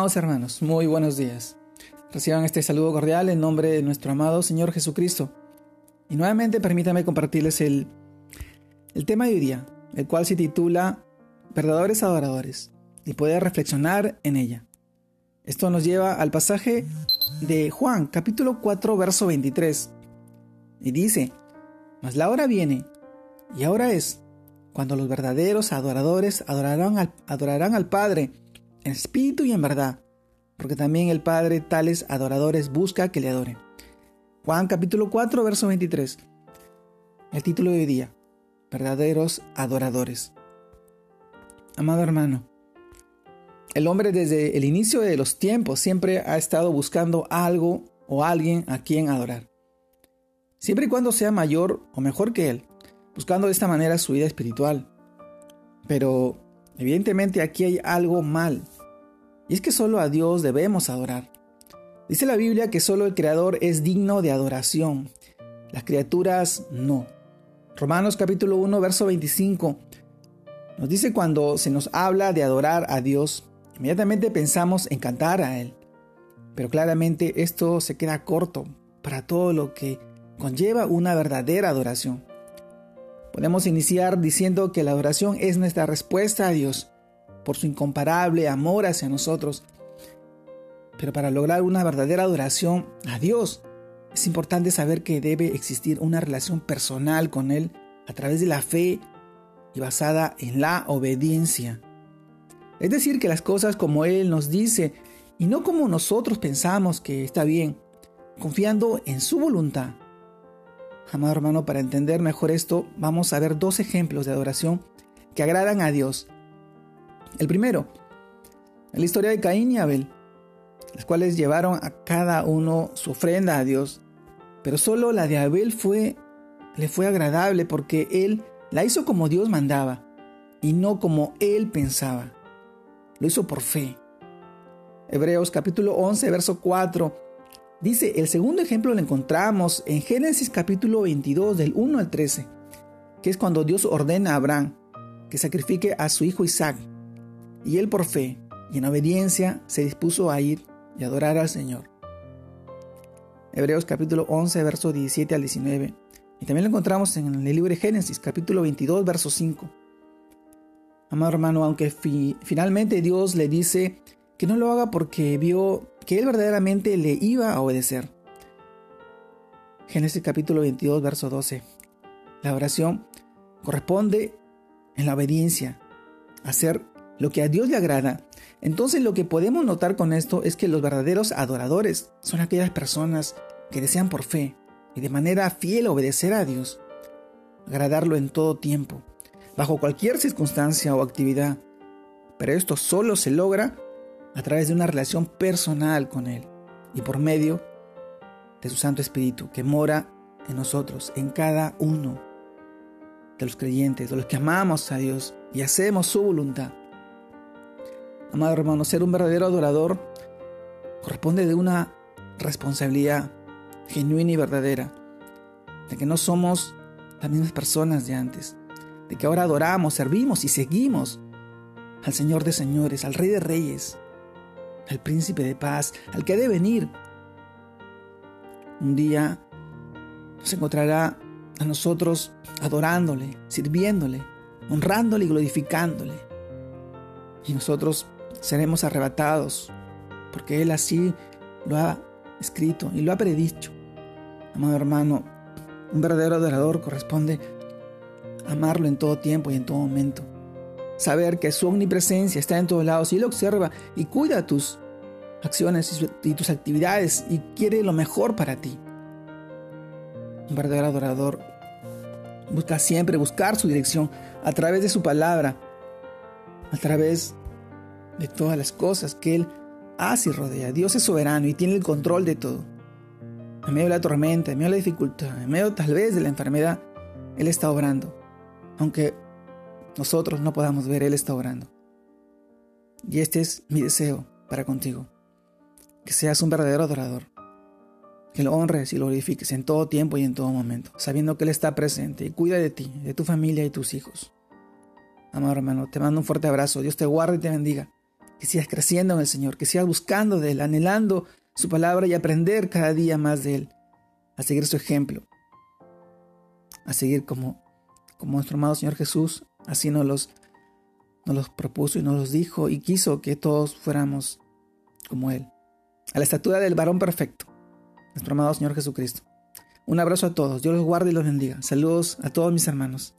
Amados hermanos, muy buenos días. Reciban este saludo cordial en nombre de nuestro amado Señor Jesucristo. Y nuevamente permítame compartirles el, el tema de hoy día, el cual se titula Verdadores Adoradores, y poder reflexionar en ella. Esto nos lleva al pasaje de Juan, capítulo 4, verso 23. Y dice, Mas la hora viene, y ahora es, cuando los verdaderos adoradores adorarán al, adorarán al Padre en espíritu y en verdad, porque también el Padre tales adoradores busca que le adoren. Juan capítulo 4, verso 23. El título de hoy día, verdaderos adoradores. Amado hermano, el hombre desde el inicio de los tiempos siempre ha estado buscando algo o alguien a quien adorar. Siempre y cuando sea mayor o mejor que él, buscando de esta manera su vida espiritual. Pero evidentemente aquí hay algo mal, y es que solo a Dios debemos adorar. Dice la Biblia que solo el Creador es digno de adoración, las criaturas no. Romanos capítulo 1, verso 25 nos dice cuando se nos habla de adorar a Dios, inmediatamente pensamos en cantar a Él. Pero claramente esto se queda corto para todo lo que conlleva una verdadera adoración. Podemos iniciar diciendo que la adoración es nuestra respuesta a Dios por su incomparable amor hacia nosotros. Pero para lograr una verdadera adoración a Dios, es importante saber que debe existir una relación personal con Él a través de la fe y basada en la obediencia. Es decir, que las cosas como Él nos dice y no como nosotros pensamos que está bien, confiando en su voluntad. Amado hermano, para entender mejor esto, vamos a ver dos ejemplos de adoración que agradan a Dios. El primero, la historia de Caín y Abel, las cuales llevaron a cada uno su ofrenda a Dios, pero solo la de Abel fue le fue agradable porque él la hizo como Dios mandaba y no como él pensaba. Lo hizo por fe. Hebreos capítulo 11, verso 4 Dice, el segundo ejemplo lo encontramos en Génesis capítulo 22 del 1 al 13, que es cuando Dios ordena a Abraham que sacrifique a su hijo Isaac. Y él por fe y en obediencia se dispuso a ir y adorar al Señor. Hebreos capítulo 11, verso 17 al 19. Y también lo encontramos en el libro de Génesis capítulo 22, verso 5. Amado hermano, aunque finalmente Dios le dice que no lo haga porque vio que él verdaderamente le iba a obedecer. Génesis capítulo 22, verso 12. La oración corresponde en la obediencia, hacer lo que a Dios le agrada. Entonces lo que podemos notar con esto es que los verdaderos adoradores son aquellas personas que desean por fe y de manera fiel obedecer a Dios, agradarlo en todo tiempo, bajo cualquier circunstancia o actividad. Pero esto solo se logra a través de una relación personal con Él y por medio de su Santo Espíritu que mora en nosotros, en cada uno de los creyentes, de los que amamos a Dios y hacemos su voluntad. Amado hermano, ser un verdadero adorador corresponde de una responsabilidad genuina y verdadera, de que no somos las mismas personas de antes, de que ahora adoramos, servimos y seguimos al Señor de señores, al Rey de reyes, al príncipe de paz, al que ha de venir. Un día nos encontrará a nosotros adorándole, sirviéndole, honrándole y glorificándole. Y nosotros seremos arrebatados, porque Él así lo ha escrito y lo ha predicho. Amado hermano, un verdadero adorador corresponde amarlo en todo tiempo y en todo momento saber que su omnipresencia está en todos lados y Él observa y cuida tus acciones y tus actividades y quiere lo mejor para ti. Un verdadero adorador busca siempre buscar su dirección a través de su palabra, a través de todas las cosas que Él hace y rodea. Dios es soberano y tiene el control de todo. En medio de la tormenta, en medio de la dificultad, en medio tal vez de la enfermedad, Él está obrando. Aunque nosotros no podamos ver, Él está orando. Y este es mi deseo para contigo. Que seas un verdadero adorador. Que lo honres y lo glorifiques en todo tiempo y en todo momento, sabiendo que Él está presente y cuida de ti, de tu familia y tus hijos. Amado hermano, te mando un fuerte abrazo. Dios te guarde y te bendiga. que sigas creciendo en el Señor, que sigas buscando de Él, anhelando su palabra y aprender cada día más de Él, a seguir su ejemplo, a seguir como, como nuestro amado Señor Jesús, así nos los, los propuso y nos los dijo y quiso que todos fuéramos como Él, a la estatura del varón perfecto, nuestro amado Señor Jesucristo. Un abrazo a todos, Dios los guarde y los bendiga. Saludos a todos mis hermanos.